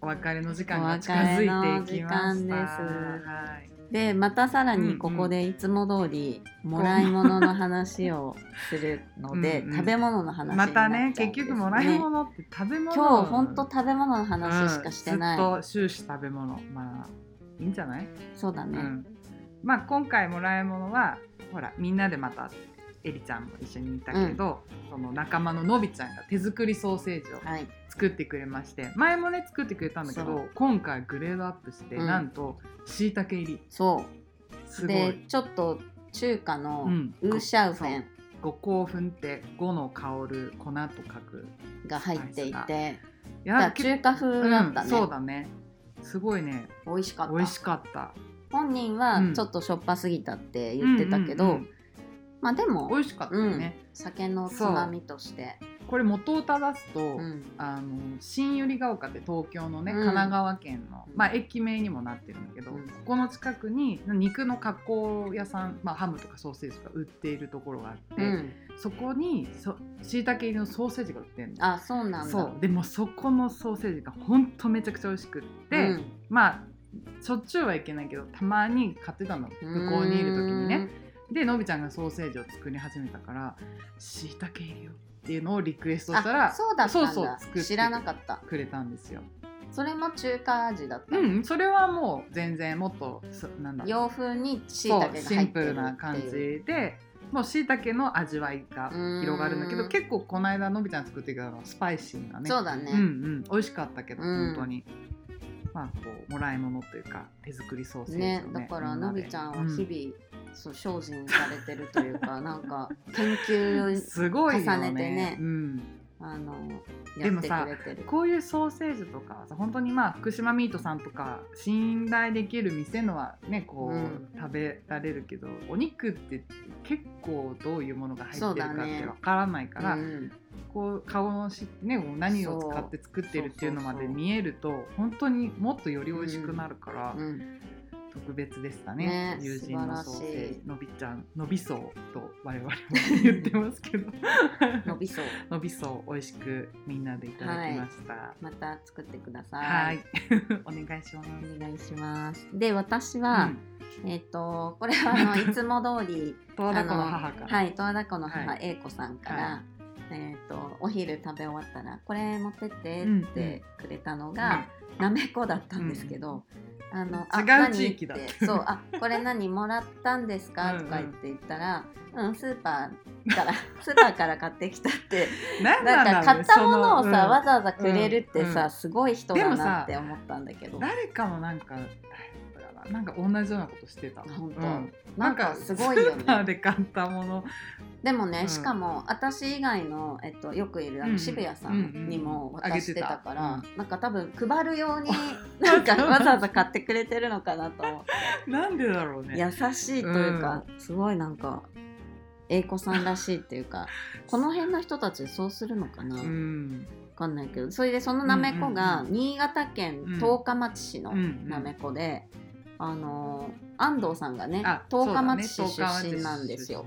お別れの時間が近づいていきました。お別れの時間ですはい。でまたさらにここでいつも通りもらい物の話をするのでうんうん食べ物の話になまっちゃうんたね、です、ね、結局もらい物って食べ物。今日ほんと食べ物の話しかしてない、うんずっと終始食べ物。まあいいんじゃない？そうだね、うん。まあ今回もらい物はほらみんなでまたエリちゃんも一緒にいたけど、その仲間ののびちゃんが手作りソーセージをはい。作ってくれまして前もね作ってくれたんだけそど今回グレードアップして、うん。なんとしいたけ入り。そう。すごい。でちょっと中華のうん。ウーシャウフェン。五香粉って五の香る粉と書くが入っていて。中華風だったね、うん、そうだね。すごいね。美味しかった。美味しかった。本人はうん。ちょっとしょっぱすぎたって言ってたけど、うんうんうんまあでも美味しかったよね、酒のつまみとして。これ元を正すと、うん。あの新百合ヶ丘って東京のね、うん。神奈川県の、うん。まあ、駅名にもなってるんだけど、うん。ここの近くに肉の加工屋さん、まあ、ハムとかソーセージとか売っているところがあって、うん。そこにそしいたけ入りのソーセージが売ってるの。あそうなんだ。そう。でもそこのソーセージがほんとめちゃくちゃ美味しくって、うん。まあしょっちゅうはいけないけどたまに買ってたの。向こうにいる時にねでのびちゃんがソーセージを作り始めたからしいたけ入りよっていうのをリクエストしたあらそうだそうそう作って知らなかった。くれたんですよ。それも中華味だった、うん、それはもう全然もっとそなんだ洋風にしいたけがシンプルな感じでもうしいたけの味わいが広がるんだけうん。ど結構この間のびちゃん作ってくれたのはスパイシーなね。そうだね、うんうん。美味しかったけど、うん。本当にまあこうもらい物というか手作りソーセージをねねだからのびちゃんはう日々、そう精進されてるというかなんか 研究すごい重ねてねうん、あのでもさこういうソーセージとかはさ本当にまあ福島ミートさんとか信頼できる店のはねこう、うん。食べられるけどお肉って結構どういうものが入ってるかってわからないから、うんこう顔のしね何を使って作ってるっていうのまで見えると本当にもっとより美味しくなるから、うん。特別でしたね。ね友人のソーセージのびちゃんのびそうと我々も言ってますけど。伸びそう。のびそう。美味しくみんなでいただきました。また作ってください。はい。お願いします。お願いします。で私は、えっ、とこれはあのいつも通り十和田湖の母か。ら、はい十和田湖の母は英子さんから、はえっ、とお昼食べ終わったらこれ持ってってうんってくれたのが、なめこだったんですけど、あのあ違う何地域だ。ってそうあこれ何もらったんですか？うんうん。とか言って言ったらうんスーパーから スーパーから買ってきたって。何なんか買ったものをさ、わざざわざくれるってさ、うんすごい人だなって思ったんだけど。誰かもなんかななんか同じようなことしてた。本当。うん。なんかすごいよスーパーねで買ったものでもね、うん。しかも私以外の、えっと、よくいるあうん。の渋谷さんにも渡してたから、あげてなんか多分配るように なんかわざわざ買ってくれてるのかなと。思ってなんでだろうね。優しいというか、すごいなんか英子さんらしいっていうか この辺の人たちそうするのかな、わうん。かんないけどそれでそのなめこが新潟県うん。十日町市のうんうんなめこで、あのー安藤さんがねあ十日町市そうだね出身なんですよ。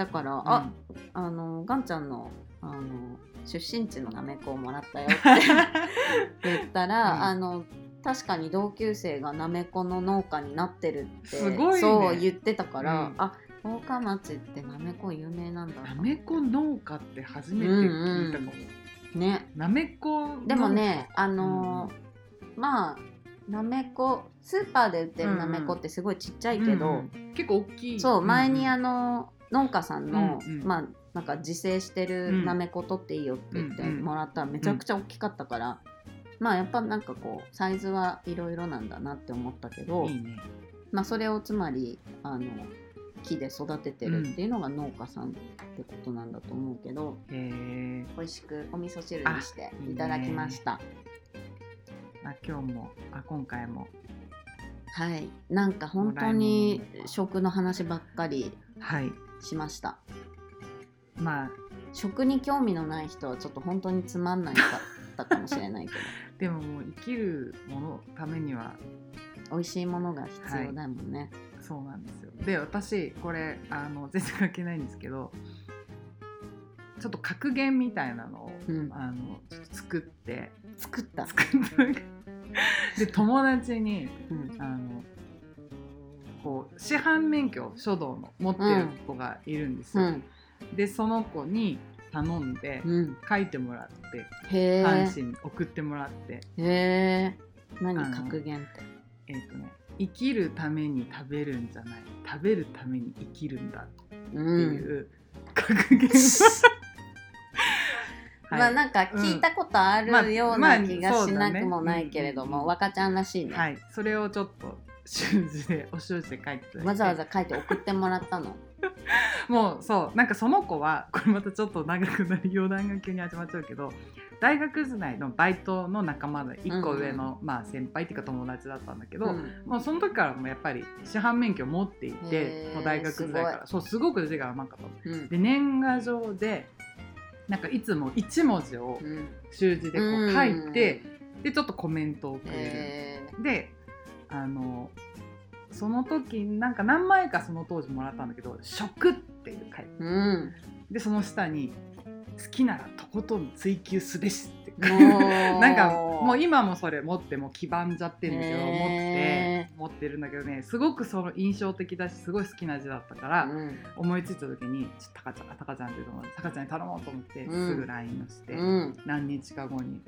だから、うん。ああのガンちゃんのあの出身地のなめこをもらったよって 言ったら、うん。あの確かに同級生がなめこの農家になってるってすごいね。そう言ってたから、うん。あ十日町ってなめこ有名なんだなめこ農家って初めて聞いたかも、ね。なめこでもねあのーまあなめこスーパーで売ってるなめこってすごいちっちゃいけど、うんうん結構大きい。そう前にあのの農家さんの、うんうん。まあなんか自生してるなめこ取っていいよって言ってうんうんもらったらめちゃくちゃ大きかったから、まあやっぱなんかこうサイズはいろいろなんだなって思ったけどいいね。まあそれをつまりあの木で育ててるっていうのが農家さんってことなんだと思うけど、へえ美味しくお味噌汁にしてあいいね。いただきました。あ今日もあ今回も。はい、なんか本当に食の話ばっかり。はいしました。まあ食に興味のない人はちょっと本当につまんないかったかもしれないけど でももう生きるものためには美味しいものが必要だもんね。そうなんですよで私これあの全然関係ないんですけどちょっと格言みたいなのを、うんあの作って作った。作ってで友達にうんあのこう市販免許書道の持ってる子がいるんですよ、うん。でその子に頼んでうん、書いてもらってへ阪え。神に送ってもらって。へえ。何格言って？えっ、とね生きるために食べるんじゃない。食べるために生きるんだってういん。う格言、まあなんか聞いたことあまあるようまあな気がしなくもないけれども、そうだね。うん。若ちゃんらしいね。はい、それをちょっと習字でお習字で書いてわざわざ書いて送ってもらったの？もうそうなんかその子はこれまたちょっと長くなる余談が急に始まっちゃうけど大学時代のバイトの仲間で1個上の、まあ、先輩っていうか友達だったんだけど、うんまあ、その時からもやっぱり市販免許を持っていてもう大学時代からそうすごく字が甘かったの。うん。で年賀状でなんかいつも1文字をうん。習字でこう書いて、でちょっとコメントをくれる。へであのその時なんか何枚かその当時もらったんだけど「食」っていう書いてーうん。でその下に「好きならとことん追求すべし」なんかもう今もそれ持ってもう黄ばんじゃってるんだけど持ってへ持ってるんだけどねすごくその印象的だしすごい好きな字だったから、うん。思いついた時に「ちょっとタカちゃんタカちゃん」っていうのタカちゃんに頼もうと思って、うん。すぐ LINE をして、うん。何日か後に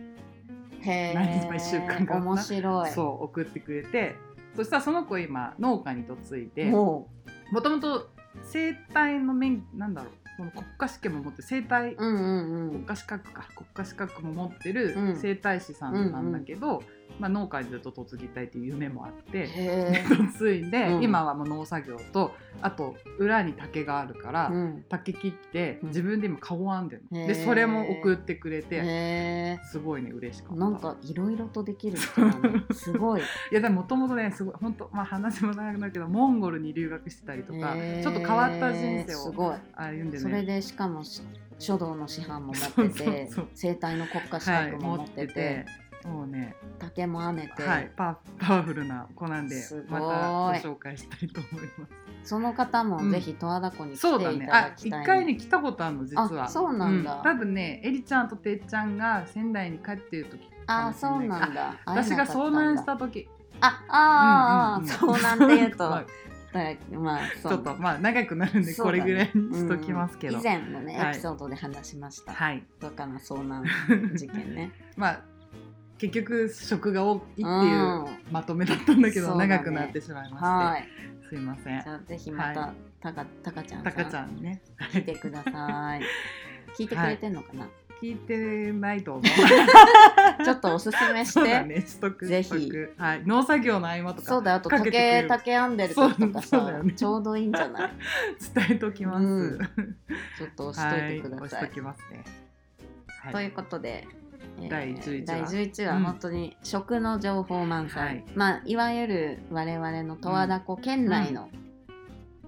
へ何日も一週間かな面白い。そう送ってくれてそしたらその子今農家に嫁いでももともと生態の免なんだろうその国家試験も持って生態、う。うんうんうん。国家資格か国家資格も持ってるうん整体師さんなんだけど、まあ、農家にずっと嫁ぎたいっていう夢もあってへ嫁 いで、うん今はもう農作業とあと裏に竹があるから、え。うん。竹切ってうん自分で今顔編んでるの、でそれも送ってくれて。すごいね嬉しかったなんかいろいろとできる人だね。すごい。いやでももともとねすごい本当まあ話も長くなるけどモンゴルに留学してたりとか、ちょっと変わった人生をすごい。歩んでねそれでしかもし書道の師範も持っててそうそうそう生態の国家資はい格も持ってて,、もうね。竹も編めて、はい、パパワフルな子なんでまたご紹介したいと思います。その方もうん。ぜひ十和田湖に来そうだね。ていただあ、きたい、一回ね来たことあるの実は。あそうなんだ。多分ね、エリちゃんとてっちゃんが仙台に帰ってる時かあ。そうなんだ。あ 私が遭難したと時、ああー、うんうんうん。遭難っていうと。まあちょっとまあ長くなるんでそうだね。これぐらいにしときますけど。うん以前もね、はい。エピソードで話しました。はい。とかの遭難事件ね。まあ結局食が多いっていううんまとめだったんだけど、そうだね長くなってしまいまして、はい。すいません。じ。ゃあぜひまた、はたかたかちゃんさたかちゃんにね。来てください。聞いてくれてんのかな、聞いてないと思う。ちょっとおすすめして、そうだね、ぜひ。はい、農作業の合間とかそうだよ。あと竹竹編んでる時とかさね。ちょうどいいんじゃない？伝えときます。うん。ちょっと押しといてください、はい、押しときますね。はい。ということで、えー第11話。第11話、うん。本当に食の情報満載、はい。まあいわゆる我々の十和田湖県内の、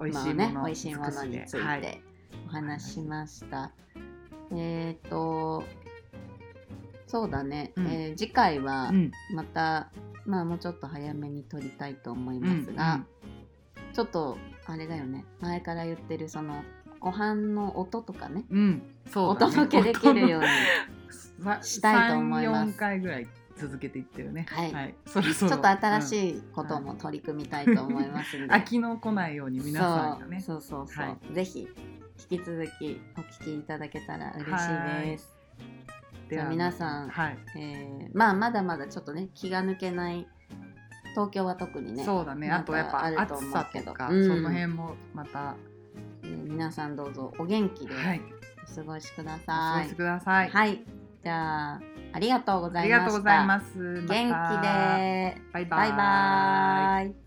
美味まあしいもの、ね美味しいものについはいてお話ししました、えっ、とそうだね、うん。えー次回はうん、また、まあもうちょっと早めに撮りたいと思いますが、ちょっとあれだよね。前から言ってるそのご飯の音とかね。うん、うん、そうお届けできるように。さしたいと思います3 4回ぐらい続けていってるね。はい。そろそろ。ちょっと新い、しいことも取り組みたいと思いますんで、飽きの来ないように皆さんがね。そう。そうそうはぜひ引き続きお聞きいただけたら嬉しいです。では皆さんはい、えーまあまだまだちょっとね気が抜けない東京は特にねそうだね。あとやっぱあると暑思うけど。さとか、うん。その辺もまた、えー皆さんどうぞお元気ではい、お過ごしくだお過さい。ごしください。はい、じゃあありがとうごあざいました。りがとうございます。元気でバイバイ。バイバイ。